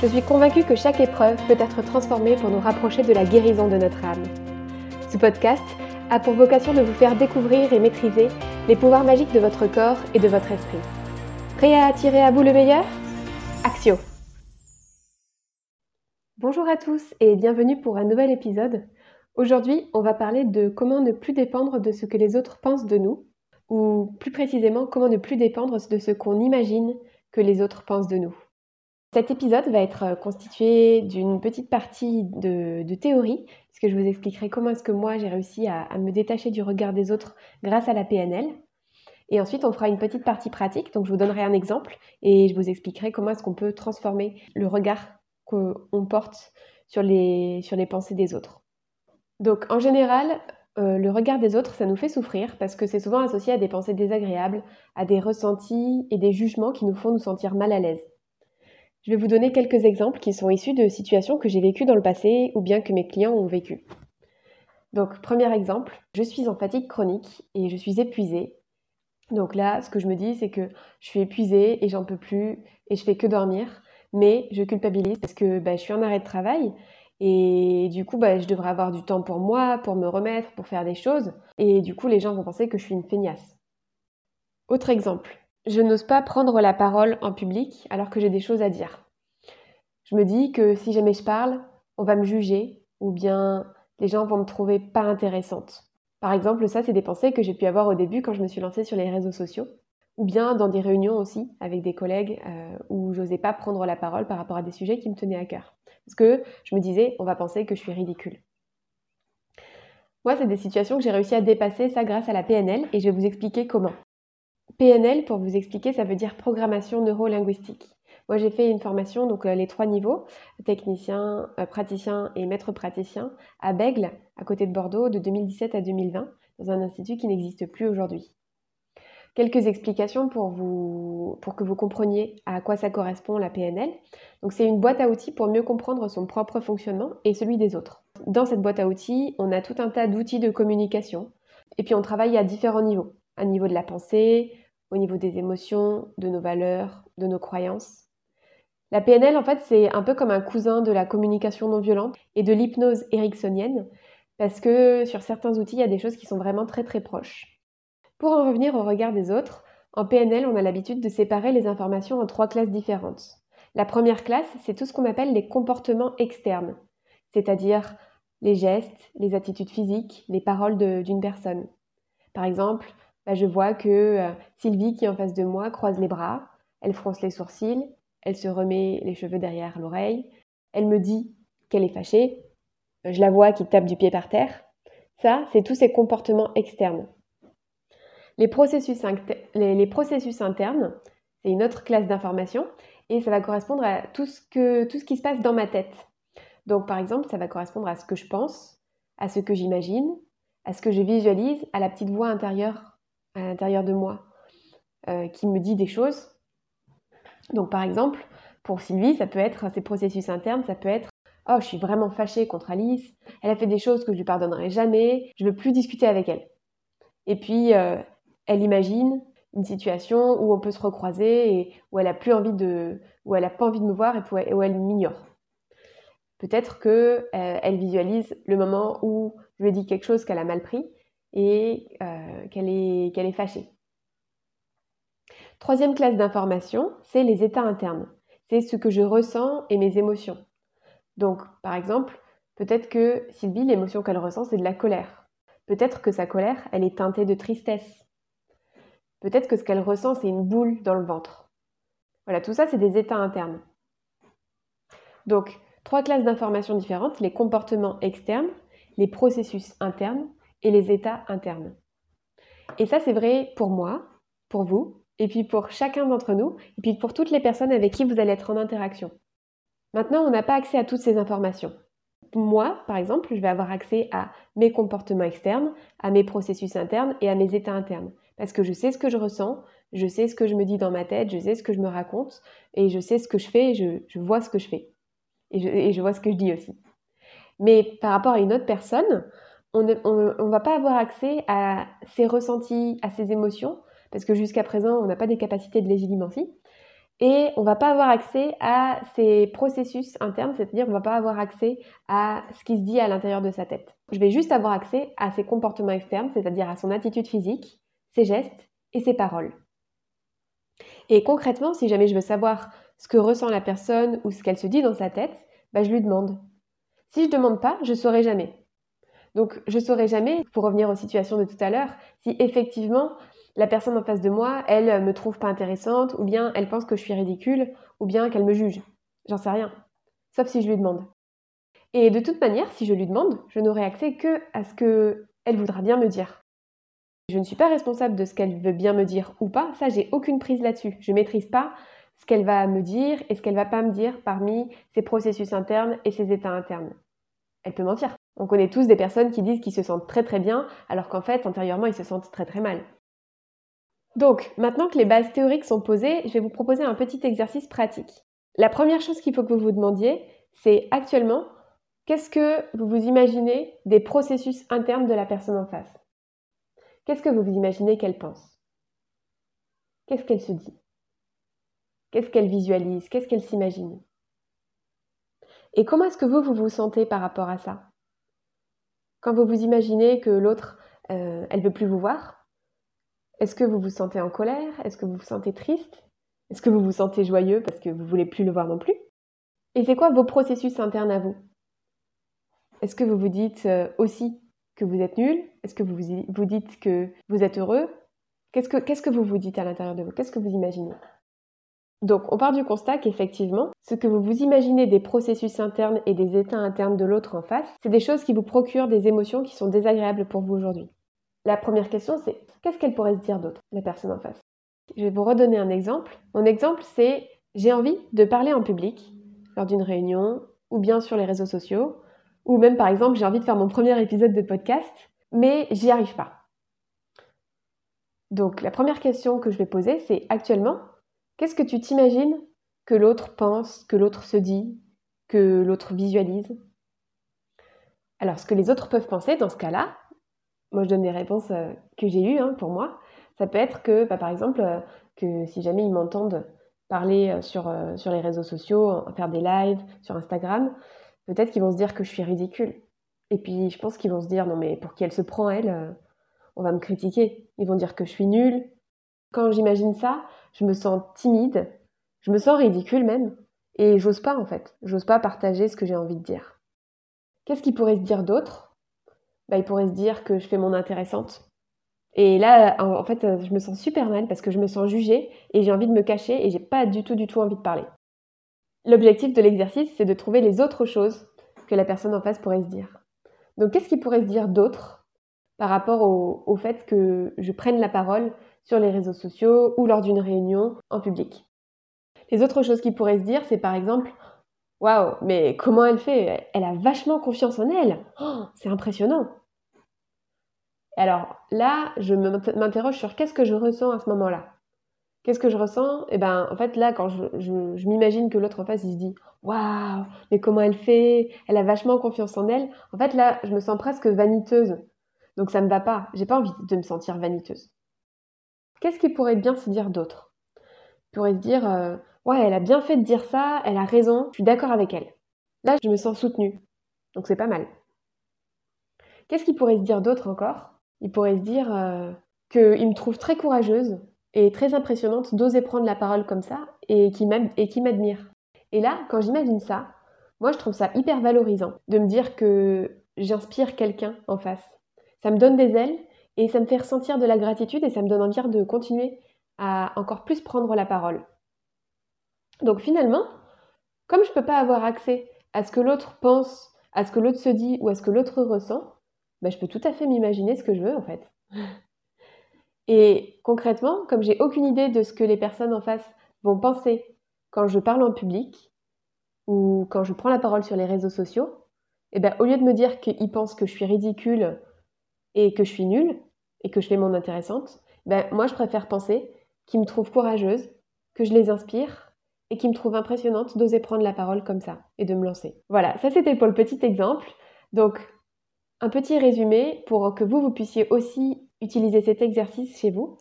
Je suis convaincue que chaque épreuve peut être transformée pour nous rapprocher de la guérison de notre âme. Ce podcast a pour vocation de vous faire découvrir et maîtriser les pouvoirs magiques de votre corps et de votre esprit. Prêt à attirer à vous le meilleur? Axio Bonjour à tous et bienvenue pour un nouvel épisode. Aujourd'hui, on va parler de comment ne plus dépendre de ce que les autres pensent de nous, ou plus précisément comment ne plus dépendre de ce qu'on imagine que les autres pensent de nous. Cet épisode va être euh, constitué d'une petite partie de, théorie, puisque je vous expliquerai comment est-ce que moi j'ai réussi à, me détacher du regard des autres grâce à la PNL. Et ensuite, on fera une petite partie pratique, donc je vous donnerai un exemple et je vous expliquerai comment est-ce qu'on peut transformer le regard qu'on porte sur les, pensées des autres. Donc en général, euh, le regard des autres, ça nous fait souffrir parce que c'est souvent associé à des pensées désagréables, à des ressentis et des jugements qui nous font nous sentir mal à l'aise. Je vais vous donner quelques exemples qui sont issus de situations que j'ai vécues dans le passé ou bien que mes clients ont vécues. Donc, premier exemple, je suis en fatigue chronique et je suis épuisée. Donc là, ce que je me dis, c'est que je suis épuisée et j'en peux plus et je fais que dormir, mais je culpabilise parce que bah, je suis en arrêt de travail et du coup, bah, je devrais avoir du temps pour moi, pour me remettre, pour faire des choses. Et du coup, les gens vont penser que je suis une feignasse. Autre exemple, je n'ose pas prendre la parole en public alors que j'ai des choses à dire. Je me dis que si jamais je parle, on va me juger ou bien les gens vont me trouver pas intéressante. Par exemple, ça, c'est des pensées que j'ai pu avoir au début quand je me suis lancée sur les réseaux sociaux, ou bien dans des réunions aussi avec des collègues euh, où j'osais pas prendre la parole par rapport à des sujets qui me tenaient à cœur. Parce que je me disais, on va penser que je suis ridicule. Moi, c'est des situations que j'ai réussi à dépasser ça grâce à la PNL et je vais vous expliquer comment. PNL, pour vous expliquer, ça veut dire programmation neuro-linguistique. Moi, j'ai fait une formation, donc euh, les trois niveaux, technicien, euh, praticien et maître praticien, à Bègle, à côté de Bordeaux, de 2017 à 2020, dans un institut qui n'existe plus aujourd'hui. Quelques explications pour, vous, pour que vous compreniez à quoi ça correspond la PNL. C'est une boîte à outils pour mieux comprendre son propre fonctionnement et celui des autres. Dans cette boîte à outils, on a tout un tas d'outils de communication. Et puis, on travaille à différents niveaux. Un niveau de la pensée, au niveau des émotions, de nos valeurs, de nos croyances. La PNL, en fait, c'est un peu comme un cousin de la communication non violente et de l'hypnose ericksonienne, parce que sur certains outils, il y a des choses qui sont vraiment très très proches. Pour en revenir au regard des autres, en PNL, on a l'habitude de séparer les informations en trois classes différentes. La première classe, c'est tout ce qu'on appelle les comportements externes, c'est-à-dire les gestes, les attitudes physiques, les paroles d'une personne. Par exemple, bah, je vois que euh, Sylvie qui est en face de moi croise les bras, elle fronce les sourcils, elle se remet les cheveux derrière l'oreille, elle me dit qu'elle est fâchée, je la vois qui tape du pied par terre. Ça, c'est tous ces comportements externes. Les processus, les, internes, c'est une autre classe d'information et ça va correspondre à tout ce qui se passe dans ma tête. Donc par exemple, ça va correspondre à ce que je pense, à ce que j'imagine, à ce que je visualise, à la petite voix intérieure à l'intérieur de moi euh, qui me dit des choses. Donc par exemple, pour Sylvie, ça peut être ces processus internes, ça peut être Oh, je suis vraiment fâchée contre Alice, elle a fait des choses que je lui pardonnerai jamais, je ne veux plus discuter avec elle. Et puis, euh, elle imagine une situation où on peut se recroiser et où elle a plus envie de, où elle a pas envie de me voir et où elle m'ignore. Peut-être que euh, elle visualise le moment où je lui ai dit quelque chose qu'elle a mal pris et euh, qu'elle est, est fâchée. Troisième classe d'information, c'est les états internes. C'est ce que je ressens et mes émotions. Donc, par exemple, peut-être que Sylvie, l'émotion qu'elle ressent, c'est de la colère. Peut-être que sa colère, elle est teintée de tristesse. Peut-être que ce qu'elle ressent, c'est une boule dans le ventre. Voilà, tout ça, c'est des états internes. Donc, trois classes d'informations différentes, les comportements externes, les processus internes et les états internes. Et ça, c'est vrai pour moi, pour vous, et puis pour chacun d'entre nous, et puis pour toutes les personnes avec qui vous allez être en interaction. Maintenant, on n'a pas accès à toutes ces informations. Moi, par exemple, je vais avoir accès à mes comportements externes, à mes processus internes et à mes états internes. Parce que je sais ce que je ressens, je sais ce que je me dis dans ma tête, je sais ce que je me raconte, et je sais ce que je fais, et je, vois ce que je fais. Et je, vois ce que je dis aussi. Mais par rapport à une autre personne, on ne va pas avoir accès à ses ressentis, à ses émotions, parce que jusqu'à présent, on n'a pas des capacités de légilimentie. Et on ne va pas avoir accès à ses processus internes, c'est-à-dire on ne va pas avoir accès à ce qui se dit à l'intérieur de sa tête. Je vais juste avoir accès à ses comportements externes, c'est-à-dire à son attitude physique, ses gestes et ses paroles. Et concrètement, si jamais je veux savoir ce que ressent la personne ou ce qu'elle se dit dans sa tête, bah, je lui demande. Si je ne demande pas, je ne saurai jamais. Donc je ne saurai jamais, pour revenir aux situations de tout à l'heure, si effectivement la personne en face de moi, elle me trouve pas intéressante, ou bien elle pense que je suis ridicule, ou bien qu'elle me juge. J'en sais rien. Sauf si je lui demande. Et de toute manière, si je lui demande, je n'aurai accès que à ce qu'elle voudra bien me dire. Je ne suis pas responsable de ce qu'elle veut bien me dire ou pas, ça j'ai aucune prise là-dessus. Je maîtrise pas ce qu'elle va me dire et ce qu'elle va pas me dire parmi ses processus internes et ses états internes. Elle peut mentir. On connaît tous des personnes qui disent qu'ils se sentent très très bien alors qu'en fait intérieurement ils se sentent très très mal. Donc, maintenant que les bases théoriques sont posées, je vais vous proposer un petit exercice pratique. La première chose qu'il faut que vous vous demandiez, c'est actuellement, qu'est-ce que vous vous imaginez des processus internes de la personne en face? Qu'est-ce que vous vous imaginez qu'elle pense? Qu'est-ce qu'elle se dit? Qu'est-ce qu'elle visualise? Qu'est-ce qu'elle s'imagine? Et comment est-ce que vous, vous vous sentez par rapport à ça? Quand vous vous imaginez que l'autre, euh, elle veut plus vous voir, est-ce que vous vous sentez en colère Est-ce que vous vous sentez triste Est-ce que vous vous sentez joyeux parce que vous voulez plus le voir non plus Et c'est quoi vos processus internes à vous Est-ce que vous vous dites euh, aussi que vous êtes nul Est-ce que vous vous dites que vous êtes heureux Qu'est-ce que, qu'est-ce que vous vous dites à l'intérieur de vous Qu'est-ce que vous imaginez donc, on part du constat qu'effectivement, ce que vous vous imaginez des processus internes et des états internes de l'autre en face, c'est des choses qui vous procurent des émotions qui sont désagréables pour vous aujourd'hui. La première question, c'est qu'est-ce qu'elle pourrait se dire d'autre, la personne en face? Je vais vous redonner un exemple. Mon exemple, c'est j'ai envie de parler en public lors d'une réunion ou bien sur les réseaux sociaux, ou même par exemple, j'ai envie de faire mon premier épisode de podcast, mais j'y arrive pas. Donc la première question que je vais poser, c'est actuellement, qu'est-ce que tu t'imagines que l'autre pense, que l'autre se dit, que l'autre visualise? Alors ce que les autres peuvent penser dans ce cas-là, moi je donne des réponses euh, que j'ai eues hein, pour moi. Ça peut être que, bah, par exemple, euh, que si jamais ils m'entendent parler euh, sur, sur les réseaux sociaux, faire des lives sur Instagram, peut-être qu'ils vont se dire que je suis ridicule. Et puis je pense qu'ils vont se dire non mais pour qui elle se prend elle, on va me critiquer. Ils vont dire que je suis nulle. Quand j'imagine ça, je me sens timide, je me sens ridicule même, et j'ose pas en fait. J'ose pas partager ce que j'ai envie de dire. Qu'est-ce qui pourrait se dire d'autre? Bah, il pourrait se dire que je fais mon intéressante. Et là, en fait, je me sens super mal parce que je me sens jugée et j'ai envie de me cacher et j'ai pas du tout, du tout envie de parler. L'objectif de l'exercice, c'est de trouver les autres choses que la personne en face pourrait se dire. Donc, qu'est-ce qui pourrait se dire d'autre par rapport au, au, fait que je prenne la parole sur les réseaux sociaux ou lors d'une réunion en public Les autres choses qui pourraient se dire, c'est par exemple Waouh, mais comment elle fait? Elle a vachement confiance en elle. Oh, c'est impressionnant. Alors là, je m'interroge sur qu'est-ce que je ressens à ce moment-là. Qu'est-ce que je ressens? Eh ben, en fait, là, quand je, m'imagine que l'autre en face, il se dit Waouh, mais comment elle fait? Elle a vachement confiance en elle. En fait, là, je me sens presque vaniteuse. Donc ça me va pas. J'ai pas envie de me sentir vaniteuse. Qu'est-ce qui pourrait bien se dire d'autre? Pourrait se dire euh, Ouais, elle a bien fait de dire ça, elle a raison, je suis d'accord avec elle. Là, je me sens soutenue. Donc c'est pas mal. Qu'est-ce qu'il pourrait se dire d'autre encore? Il pourrait se dire euh, qu'il me trouve très courageuse et très impressionnante d'oser prendre la parole comme ça et qui m'admire. Et là, quand j'imagine ça, moi je trouve ça hyper valorisant de me dire que j'inspire quelqu'un en face. Ça me donne des ailes et ça me fait ressentir de la gratitude et ça me donne envie de continuer à encore plus prendre la parole. Donc finalement, comme je ne peux pas avoir accès à ce que l'autre pense, à ce que l'autre se dit ou à ce que l'autre ressent, bah, je peux tout à fait m'imaginer ce que je veux en fait. Et concrètement, comme j'ai aucune idée de ce que les personnes en face vont penser quand je parle en public, ou quand je prends la parole sur les réseaux sociaux, eh ben, au lieu de me dire qu'ils pensent que je suis ridicule et que je suis nulle et que je fais mon intéressante, ben, moi je préfère penser qu'ils me trouvent courageuse, que je les inspire et qu'ils me trouvent impressionnante d'oser prendre la parole comme ça et de me lancer. Voilà, ça c'était pour le petit exemple. Donc, un petit résumé pour que vous, vous puissiez aussi utiliser cet exercice chez vous.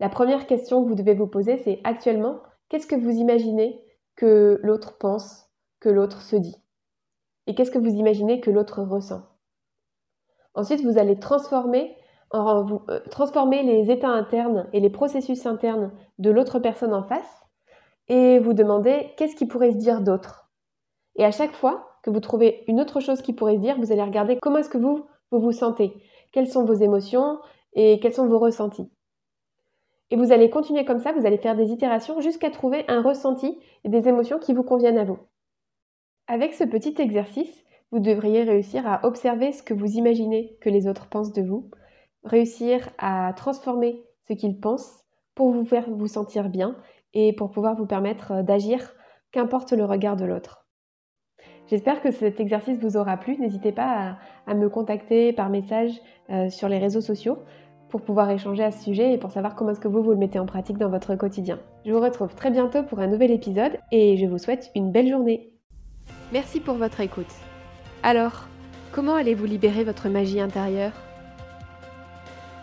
La première question que vous devez vous poser, c'est actuellement, qu'est-ce que vous imaginez que l'autre pense, que l'autre se dit? Et qu'est-ce que vous imaginez que l'autre ressent? Ensuite, vous allez transformer, transformer les états internes et les processus internes de l'autre personne en face et vous demander qu'est-ce qui pourrait se dire d'autre. Et à chaque fois que vous trouvez une autre chose qui pourrait se dire, vous allez regarder comment est-ce que vous, vous vous sentez, quelles sont vos émotions et quels sont vos ressentis. Et vous allez continuer comme ça, vous allez faire des itérations jusqu'à trouver un ressenti et des émotions qui vous conviennent à vous. Avec ce petit exercice, vous devriez réussir à observer ce que vous imaginez que les autres pensent de vous, réussir à transformer ce qu'ils pensent pour vous faire vous sentir bien et pour pouvoir vous permettre d'agir, qu'importe le regard de l'autre. J'espère que cet exercice vous aura plu. N'hésitez pas à, me contacter par message euh, sur les réseaux sociaux pour pouvoir échanger à ce sujet et pour savoir comment est-ce que vous, vous le mettez en pratique dans votre quotidien. Je vous retrouve très bientôt pour un nouvel épisode et je vous souhaite une belle journée. Merci pour votre écoute. Alors, comment allez-vous libérer votre magie intérieure?